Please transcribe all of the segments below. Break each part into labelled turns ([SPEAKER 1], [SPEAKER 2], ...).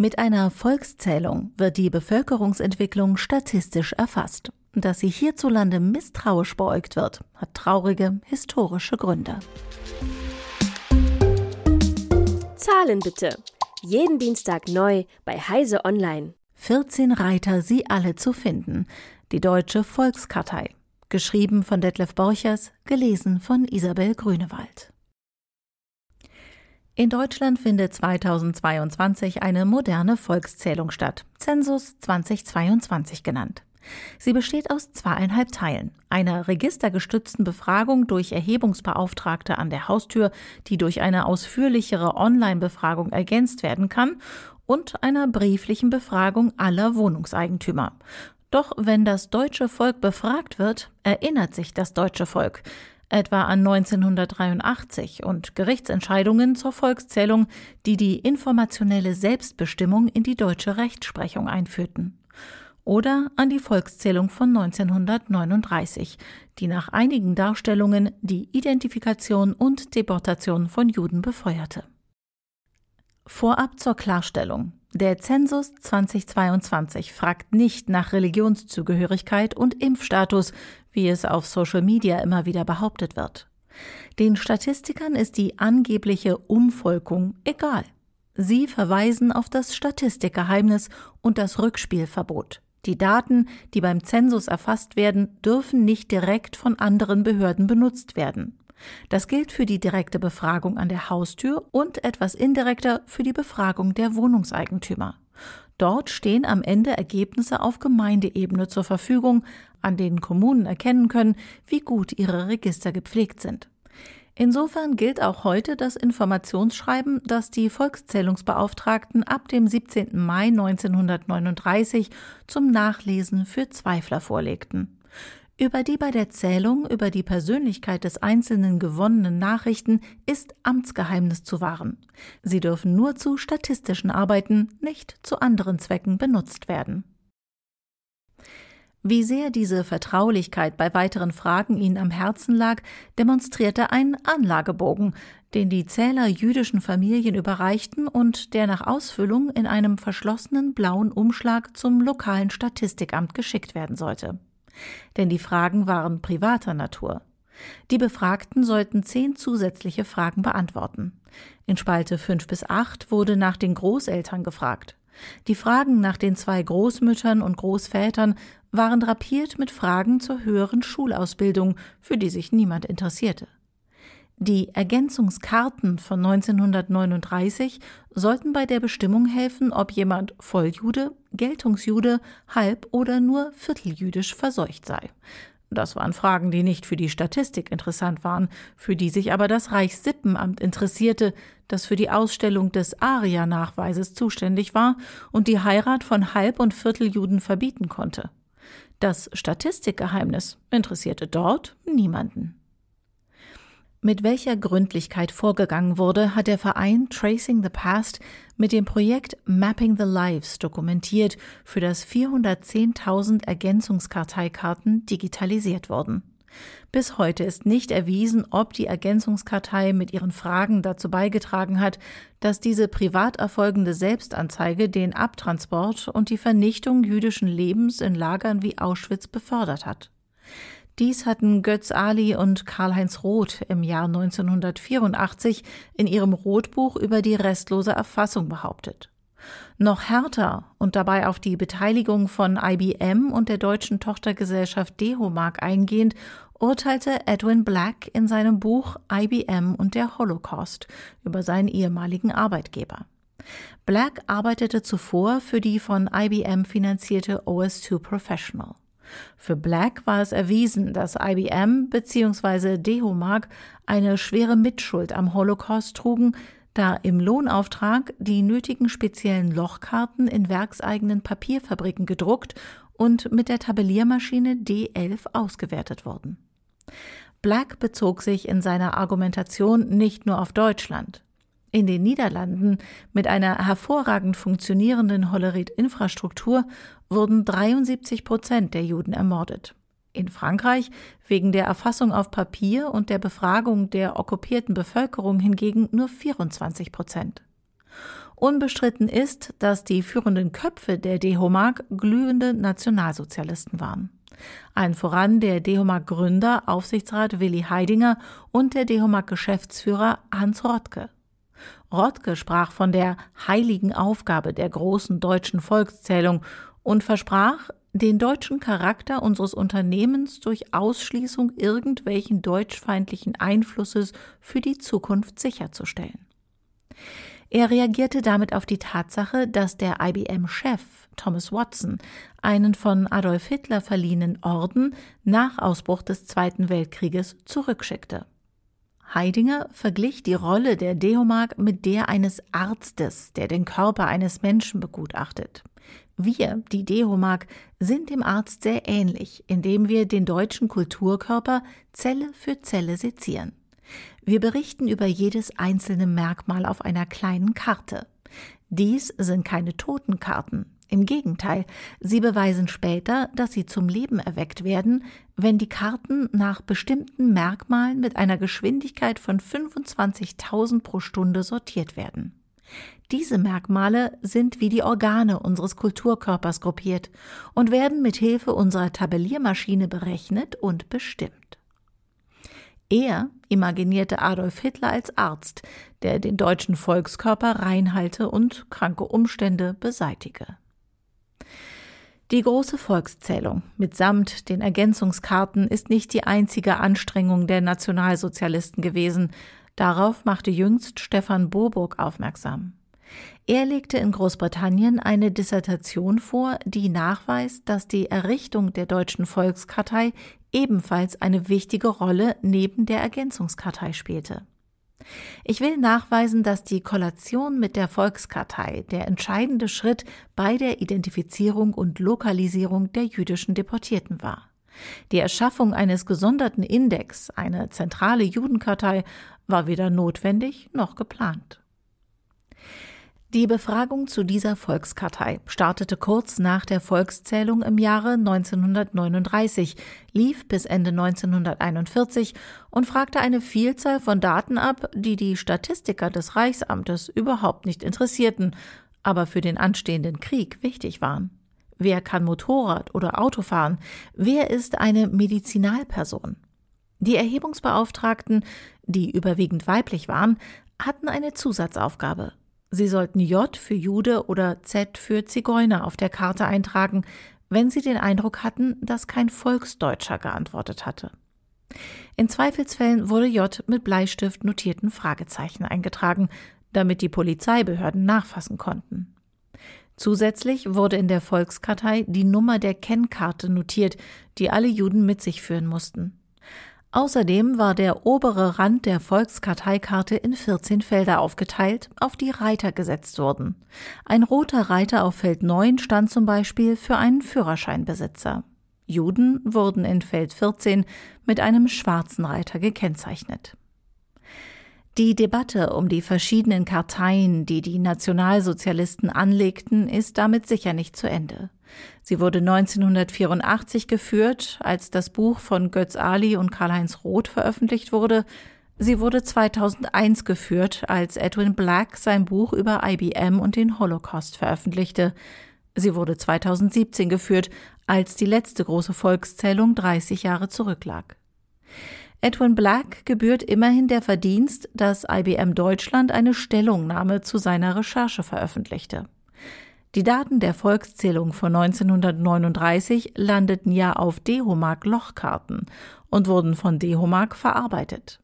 [SPEAKER 1] Mit einer Volkszählung wird die Bevölkerungsentwicklung statistisch erfasst. Dass sie hierzulande misstrauisch beäugt wird, hat traurige historische Gründe.
[SPEAKER 2] Zahlen bitte. Jeden Dienstag neu bei Heise Online.
[SPEAKER 1] 14 Reiter, sie alle zu finden. Die Deutsche Volkskartei. Geschrieben von Detlef Borchers, gelesen von Isabel Grünewald. In Deutschland findet 2022 eine moderne Volkszählung statt, Zensus 2022 genannt. Sie besteht aus zweieinhalb Teilen. Einer registergestützten Befragung durch Erhebungsbeauftragte an der Haustür, die durch eine ausführlichere Online-Befragung ergänzt werden kann, und einer brieflichen Befragung aller Wohnungseigentümer. Doch wenn das deutsche Volk befragt wird, erinnert sich das deutsche Volk etwa an 1983 und Gerichtsentscheidungen zur Volkszählung, die die informationelle Selbstbestimmung in die deutsche Rechtsprechung einführten. Oder an die Volkszählung von 1939, die nach einigen Darstellungen die Identifikation und Deportation von Juden befeuerte. Vorab zur Klarstellung. Der Zensus 2022 fragt nicht nach Religionszugehörigkeit und Impfstatus, wie es auf Social Media immer wieder behauptet wird. Den Statistikern ist die angebliche Umvolkung egal. Sie verweisen auf das Statistikgeheimnis und das Rückspielverbot. Die Daten, die beim Zensus erfasst werden, dürfen nicht direkt von anderen Behörden benutzt werden. Das gilt für die direkte Befragung an der Haustür und etwas indirekter für die Befragung der Wohnungseigentümer. Dort stehen am Ende Ergebnisse auf Gemeindeebene zur Verfügung, an denen Kommunen erkennen können, wie gut ihre Register gepflegt sind. Insofern gilt auch heute das Informationsschreiben, das die Volkszählungsbeauftragten ab dem 17. Mai 1939 zum Nachlesen für Zweifler vorlegten über die bei der Zählung über die Persönlichkeit des Einzelnen gewonnenen Nachrichten ist Amtsgeheimnis zu wahren. Sie dürfen nur zu statistischen Arbeiten, nicht zu anderen Zwecken benutzt werden. Wie sehr diese Vertraulichkeit bei weiteren Fragen ihnen am Herzen lag, demonstrierte ein Anlagebogen, den die Zähler jüdischen Familien überreichten und der nach Ausfüllung in einem verschlossenen blauen Umschlag zum lokalen Statistikamt geschickt werden sollte denn die Fragen waren privater Natur. Die Befragten sollten zehn zusätzliche Fragen beantworten. In Spalte 5 bis 8 wurde nach den Großeltern gefragt. Die Fragen nach den zwei Großmüttern und Großvätern waren drapiert mit Fragen zur höheren Schulausbildung, für die sich niemand interessierte. Die Ergänzungskarten von 1939 sollten bei der Bestimmung helfen, ob jemand Volljude, Geltungsjude, halb oder nur vierteljüdisch verseucht sei. Das waren Fragen, die nicht für die Statistik interessant waren, für die sich aber das Reichssippenamt interessierte, das für die Ausstellung des ARIA-Nachweises zuständig war und die Heirat von Halb- und Vierteljuden verbieten konnte. Das Statistikgeheimnis interessierte dort niemanden. Mit welcher Gründlichkeit vorgegangen wurde, hat der Verein Tracing the Past mit dem Projekt Mapping the Lives dokumentiert, für das 410.000 Ergänzungskarteikarten digitalisiert wurden. Bis heute ist nicht erwiesen, ob die Ergänzungskartei mit ihren Fragen dazu beigetragen hat, dass diese privat erfolgende Selbstanzeige den Abtransport und die Vernichtung jüdischen Lebens in Lagern wie Auschwitz befördert hat. Dies hatten Götz Ali und Karl-Heinz Roth im Jahr 1984 in ihrem Rotbuch über die restlose Erfassung behauptet. Noch härter und dabei auf die Beteiligung von IBM und der deutschen Tochtergesellschaft Dehomag eingehend, urteilte Edwin Black in seinem Buch IBM und der Holocaust über seinen ehemaligen Arbeitgeber. Black arbeitete zuvor für die von IBM finanzierte OS2 Professional. Für Black war es erwiesen, dass IBM bzw. Dehomag eine schwere Mitschuld am Holocaust trugen, da im Lohnauftrag die nötigen speziellen Lochkarten in werkseigenen Papierfabriken gedruckt und mit der Tabelliermaschine D11 ausgewertet wurden. Black bezog sich in seiner Argumentation nicht nur auf Deutschland. In den Niederlanden mit einer hervorragend funktionierenden Hollerit-Infrastruktur wurden 73 Prozent der Juden ermordet. In Frankreich wegen der Erfassung auf Papier und der Befragung der okkupierten Bevölkerung hingegen nur 24 Prozent. Unbestritten ist, dass die führenden Köpfe der Dehomag glühende Nationalsozialisten waren. Allen voran der Dehomag-Gründer, Aufsichtsrat Willi Heidinger und der Dehomag-Geschäftsführer Hans Rottke. Rottke sprach von der heiligen Aufgabe der großen deutschen Volkszählung und versprach, den deutschen Charakter unseres Unternehmens durch Ausschließung irgendwelchen deutschfeindlichen Einflusses für die Zukunft sicherzustellen. Er reagierte damit auf die Tatsache, dass der IBM-Chef Thomas Watson einen von Adolf Hitler verliehenen Orden nach Ausbruch des Zweiten Weltkrieges zurückschickte. Heidinger verglich die Rolle der Deomag mit der eines Arztes, der den Körper eines Menschen begutachtet. Wir, die Deomag, sind dem Arzt sehr ähnlich, indem wir den deutschen Kulturkörper Zelle für Zelle sezieren. Wir berichten über jedes einzelne Merkmal auf einer kleinen Karte. Dies sind keine Totenkarten. Im Gegenteil, sie beweisen später, dass sie zum Leben erweckt werden, wenn die Karten nach bestimmten Merkmalen mit einer Geschwindigkeit von 25.000 pro Stunde sortiert werden. Diese Merkmale sind wie die Organe unseres Kulturkörpers gruppiert und werden mit Hilfe unserer Tabelliermaschine berechnet und bestimmt. Er imaginierte Adolf Hitler als Arzt, der den deutschen Volkskörper reinhalte und kranke Umstände beseitige. Die große Volkszählung mitsamt den Ergänzungskarten ist nicht die einzige Anstrengung der Nationalsozialisten gewesen. Darauf machte jüngst Stefan Boburg aufmerksam. Er legte in Großbritannien eine Dissertation vor, die nachweist, dass die Errichtung der Deutschen Volkskartei ebenfalls eine wichtige Rolle neben der Ergänzungskartei spielte. Ich will nachweisen, dass die Kollation mit der Volkskartei der entscheidende Schritt bei der Identifizierung und Lokalisierung der jüdischen Deportierten war. Die Erschaffung eines gesonderten Index, eine zentrale Judenkartei, war weder notwendig noch geplant. Die Befragung zu dieser Volkskartei startete kurz nach der Volkszählung im Jahre 1939, lief bis Ende 1941 und fragte eine Vielzahl von Daten ab, die die Statistiker des Reichsamtes überhaupt nicht interessierten, aber für den anstehenden Krieg wichtig waren. Wer kann Motorrad oder Auto fahren? Wer ist eine Medizinalperson? Die Erhebungsbeauftragten, die überwiegend weiblich waren, hatten eine Zusatzaufgabe. Sie sollten J für Jude oder Z für Zigeuner auf der Karte eintragen, wenn Sie den Eindruck hatten, dass kein Volksdeutscher geantwortet hatte. In Zweifelsfällen wurde J mit Bleistift notierten Fragezeichen eingetragen, damit die Polizeibehörden nachfassen konnten. Zusätzlich wurde in der Volkskartei die Nummer der Kennkarte notiert, die alle Juden mit sich führen mussten. Außerdem war der obere Rand der Volkskarteikarte in 14 Felder aufgeteilt, auf die Reiter gesetzt wurden. Ein roter Reiter auf Feld 9 stand zum Beispiel für einen Führerscheinbesitzer. Juden wurden in Feld 14 mit einem schwarzen Reiter gekennzeichnet. Die Debatte um die verschiedenen Karteien, die die Nationalsozialisten anlegten, ist damit sicher nicht zu Ende. Sie wurde 1984 geführt, als das Buch von Götz Ali und Karl-Heinz Roth veröffentlicht wurde. Sie wurde 2001 geführt, als Edwin Black sein Buch über IBM und den Holocaust veröffentlichte. Sie wurde 2017 geführt, als die letzte große Volkszählung 30 Jahre zurücklag. Edwin Black gebührt immerhin der Verdienst, dass IBM Deutschland eine Stellungnahme zu seiner Recherche veröffentlichte. Die Daten der Volkszählung von 1939 landeten ja auf Dehomag Lochkarten und wurden von Dehomag verarbeitet.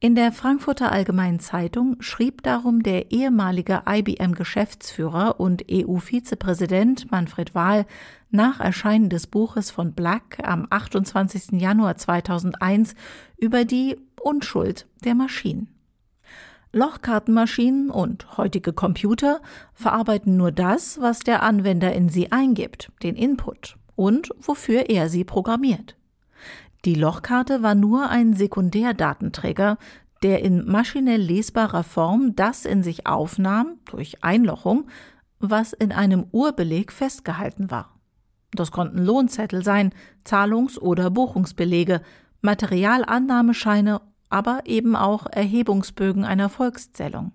[SPEAKER 1] In der Frankfurter Allgemeinen Zeitung schrieb darum der ehemalige IBM-Geschäftsführer und EU-Vizepräsident Manfred Wahl nach Erscheinen des Buches von Black am 28. Januar 2001 über die Unschuld der Maschinen. Lochkartenmaschinen und heutige Computer verarbeiten nur das, was der Anwender in sie eingibt, den Input und wofür er sie programmiert. Die Lochkarte war nur ein Sekundärdatenträger, der in maschinell lesbarer Form das in sich aufnahm, durch Einlochung, was in einem Urbeleg festgehalten war. Das konnten Lohnzettel sein, Zahlungs- oder Buchungsbelege, Materialannahmescheine aber eben auch Erhebungsbögen einer Volkszählung.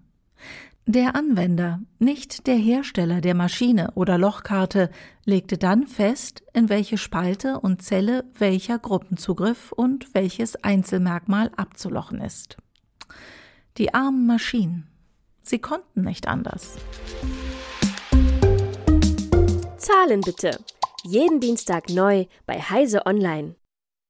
[SPEAKER 1] Der Anwender, nicht der Hersteller der Maschine oder Lochkarte, legte dann fest, in welche Spalte und Zelle welcher Gruppenzugriff und welches Einzelmerkmal abzulochen ist. Die armen Maschinen. Sie konnten nicht anders.
[SPEAKER 2] Zahlen bitte. Jeden Dienstag neu bei Heise Online.